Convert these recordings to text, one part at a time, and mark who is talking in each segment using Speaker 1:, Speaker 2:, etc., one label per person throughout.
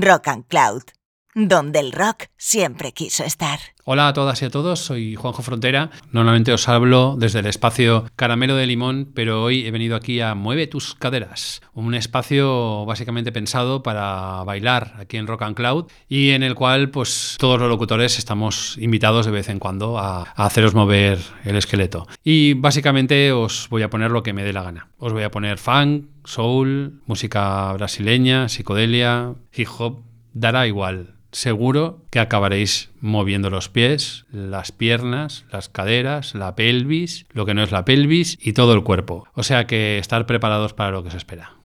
Speaker 1: Rock and Cloud, donde el rock siempre quiso estar.
Speaker 2: Hola a todas y a todos, soy Juanjo Frontera. Normalmente os hablo desde el espacio Caramelo de Limón, pero hoy he venido aquí a Mueve tus caderas, un espacio básicamente pensado para bailar aquí en Rock and Cloud y en el cual pues todos los locutores estamos invitados de vez en cuando a, haceros mover el esqueleto. Y básicamente os voy a poner lo que me dé la gana. Os voy a poner funk, soul, música brasileña, psicodelia, hip hop, dará igual seguro que acabaréis moviendo los pies, las piernas, las caderas, la pelvis, lo que no es la pelvis y todo el cuerpo. O sea que estar preparados para lo que se espera.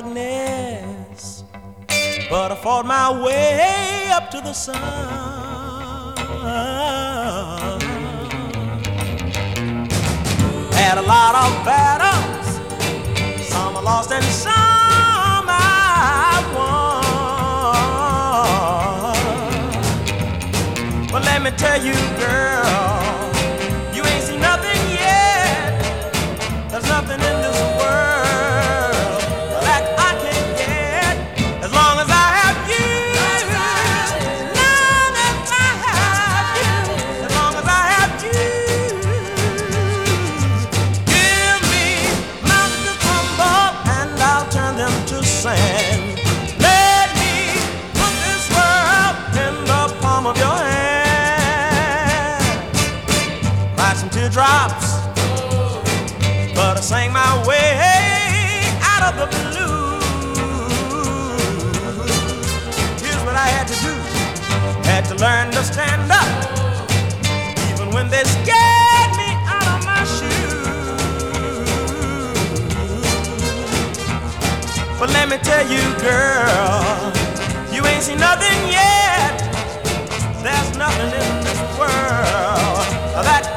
Speaker 3: Darkness, but I fought my way up to the sun. Had a lot of battles, some I lost and some I won. But let me tell you, girl. Sang my way out of the blue. Here's what I had to do. Had to learn to stand up, even when they scared me out of my shoes. But let me tell you, girl, you ain't seen nothing yet. There's nothing in this world that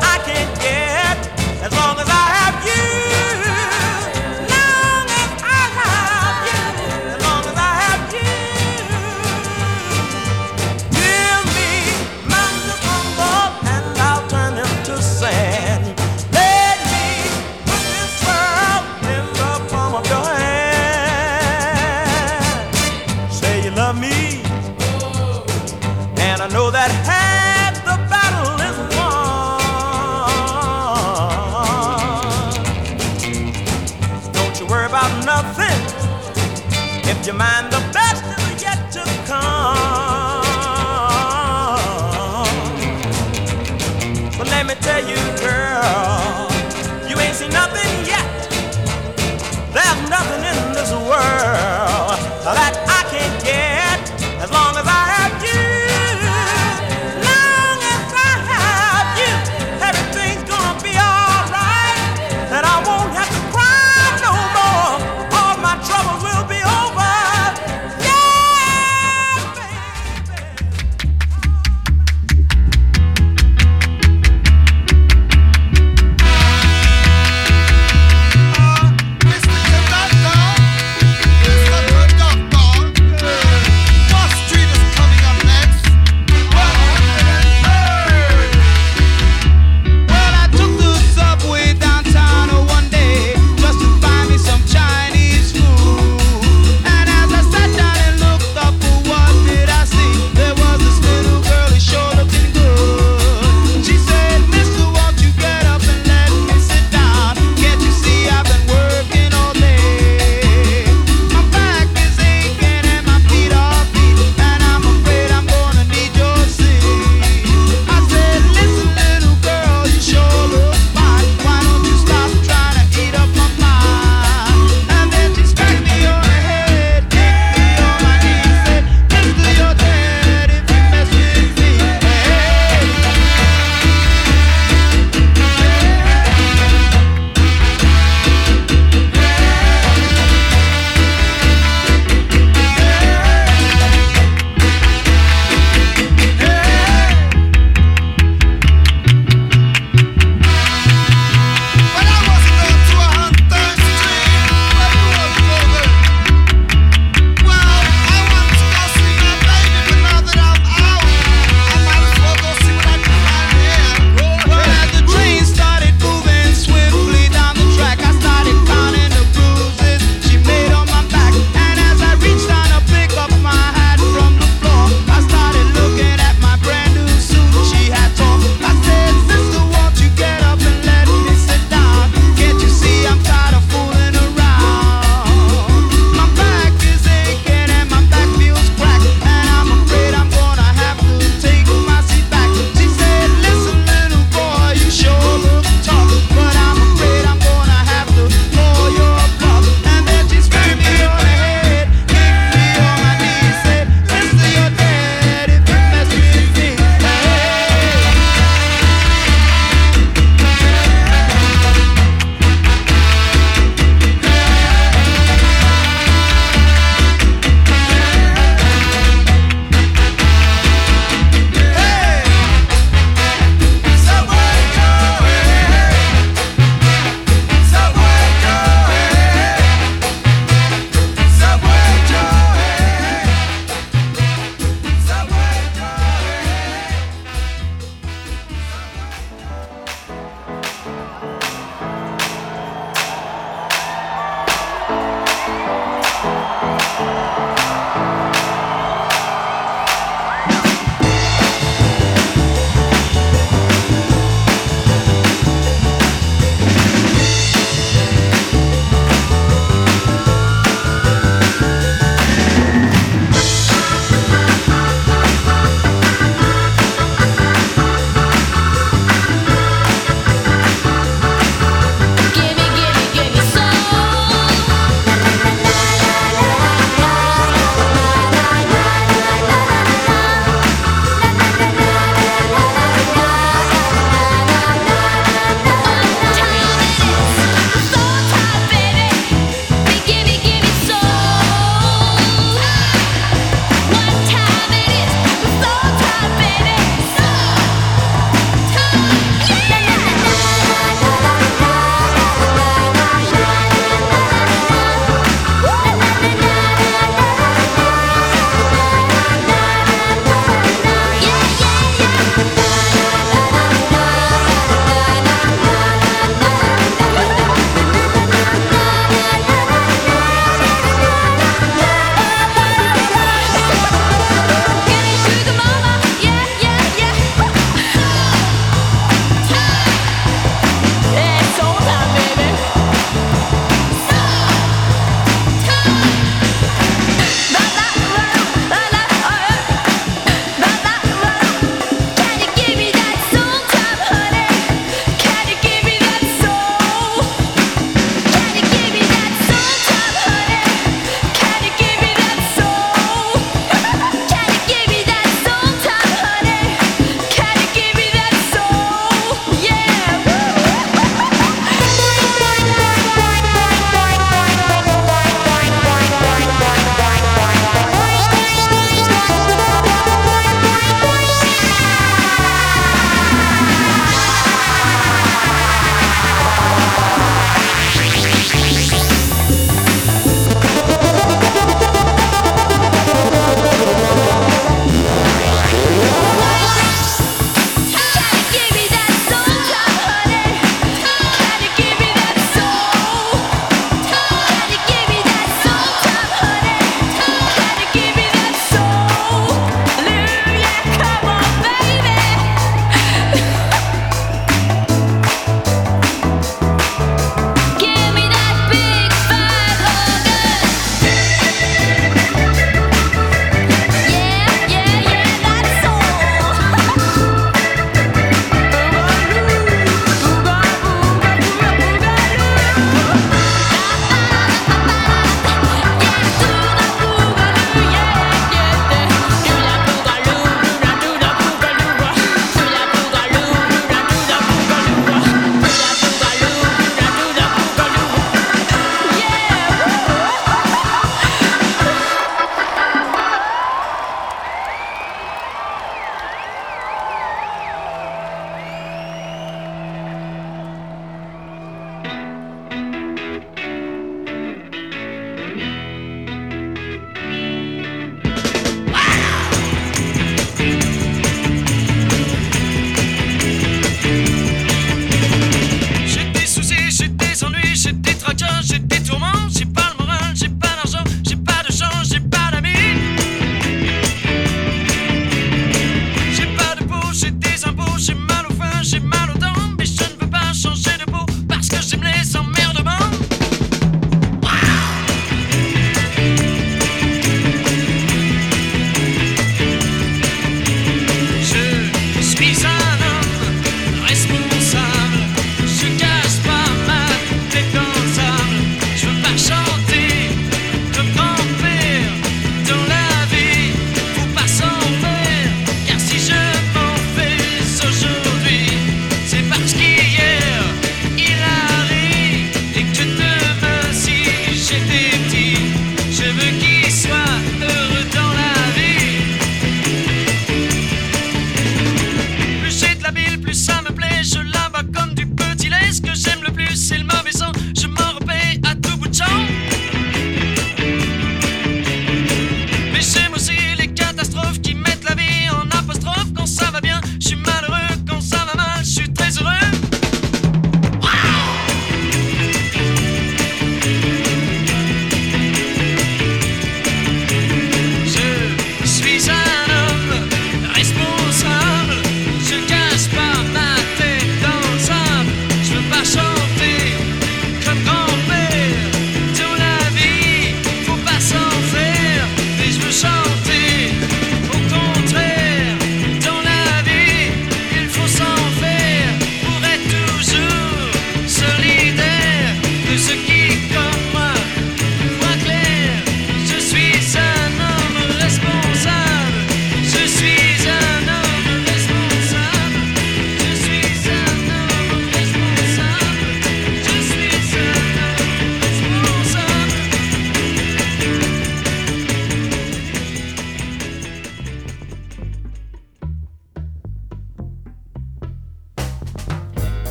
Speaker 3: your mind, the best is won. Don't you worry about nothing if you mind the battle yet to come. But let me tell you,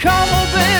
Speaker 3: Come on, baby.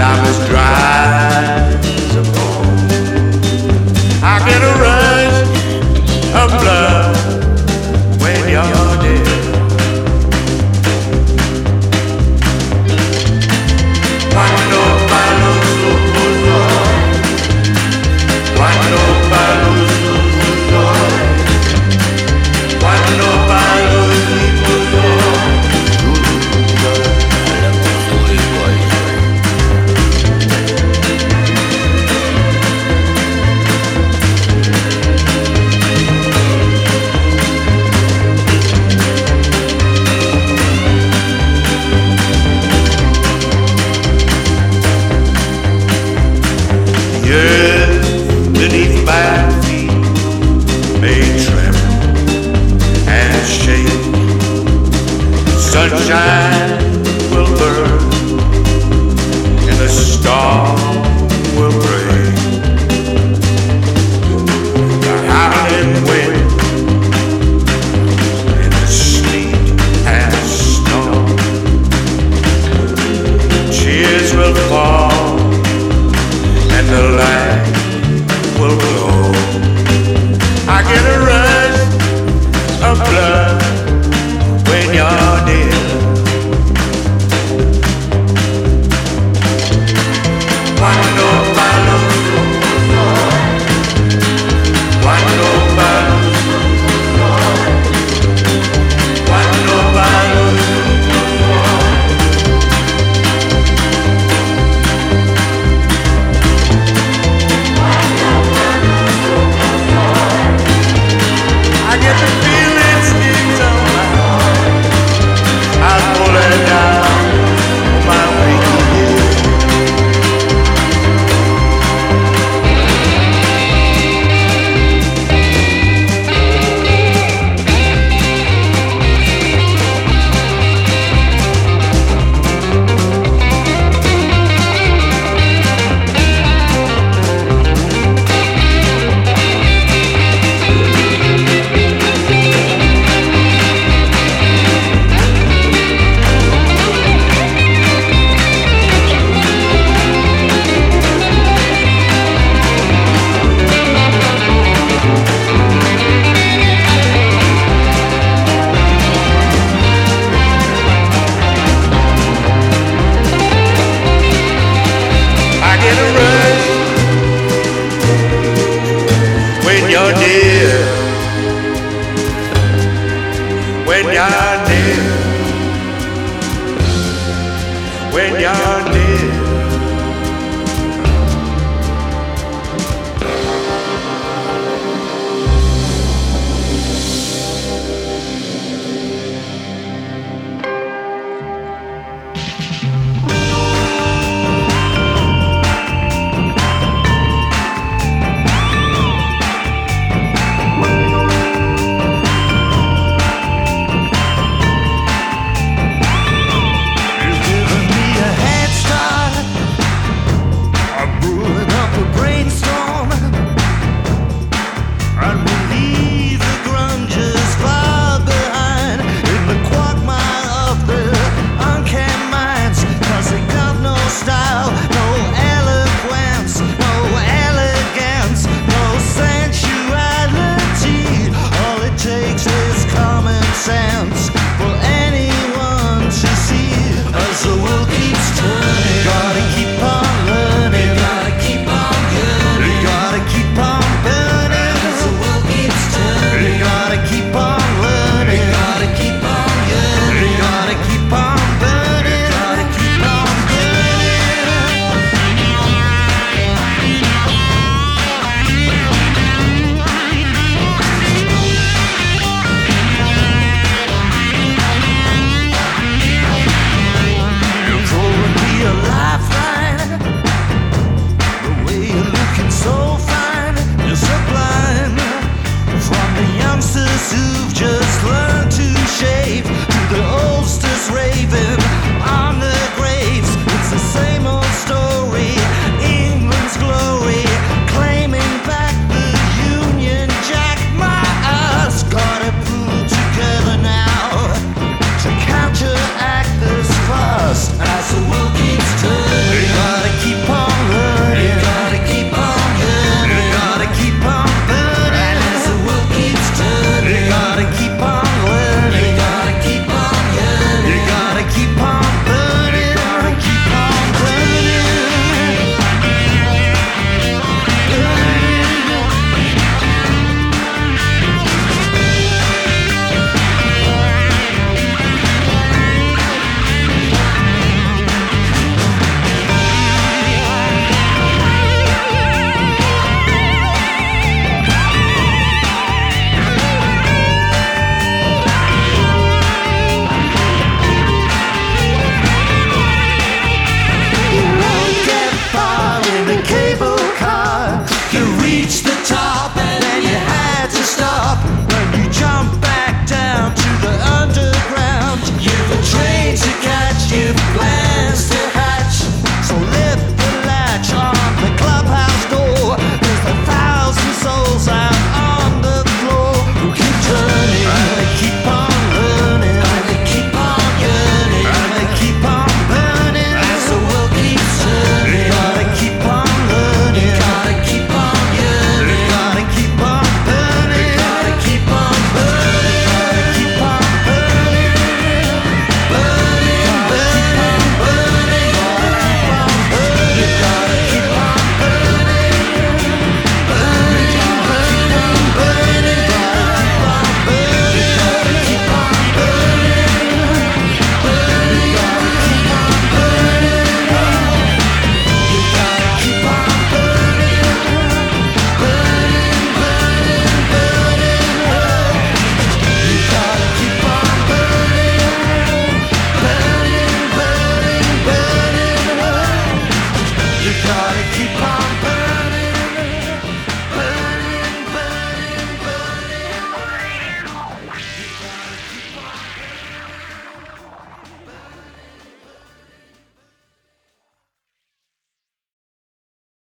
Speaker 3: I'm as dry as a
Speaker 4: bone. I get around.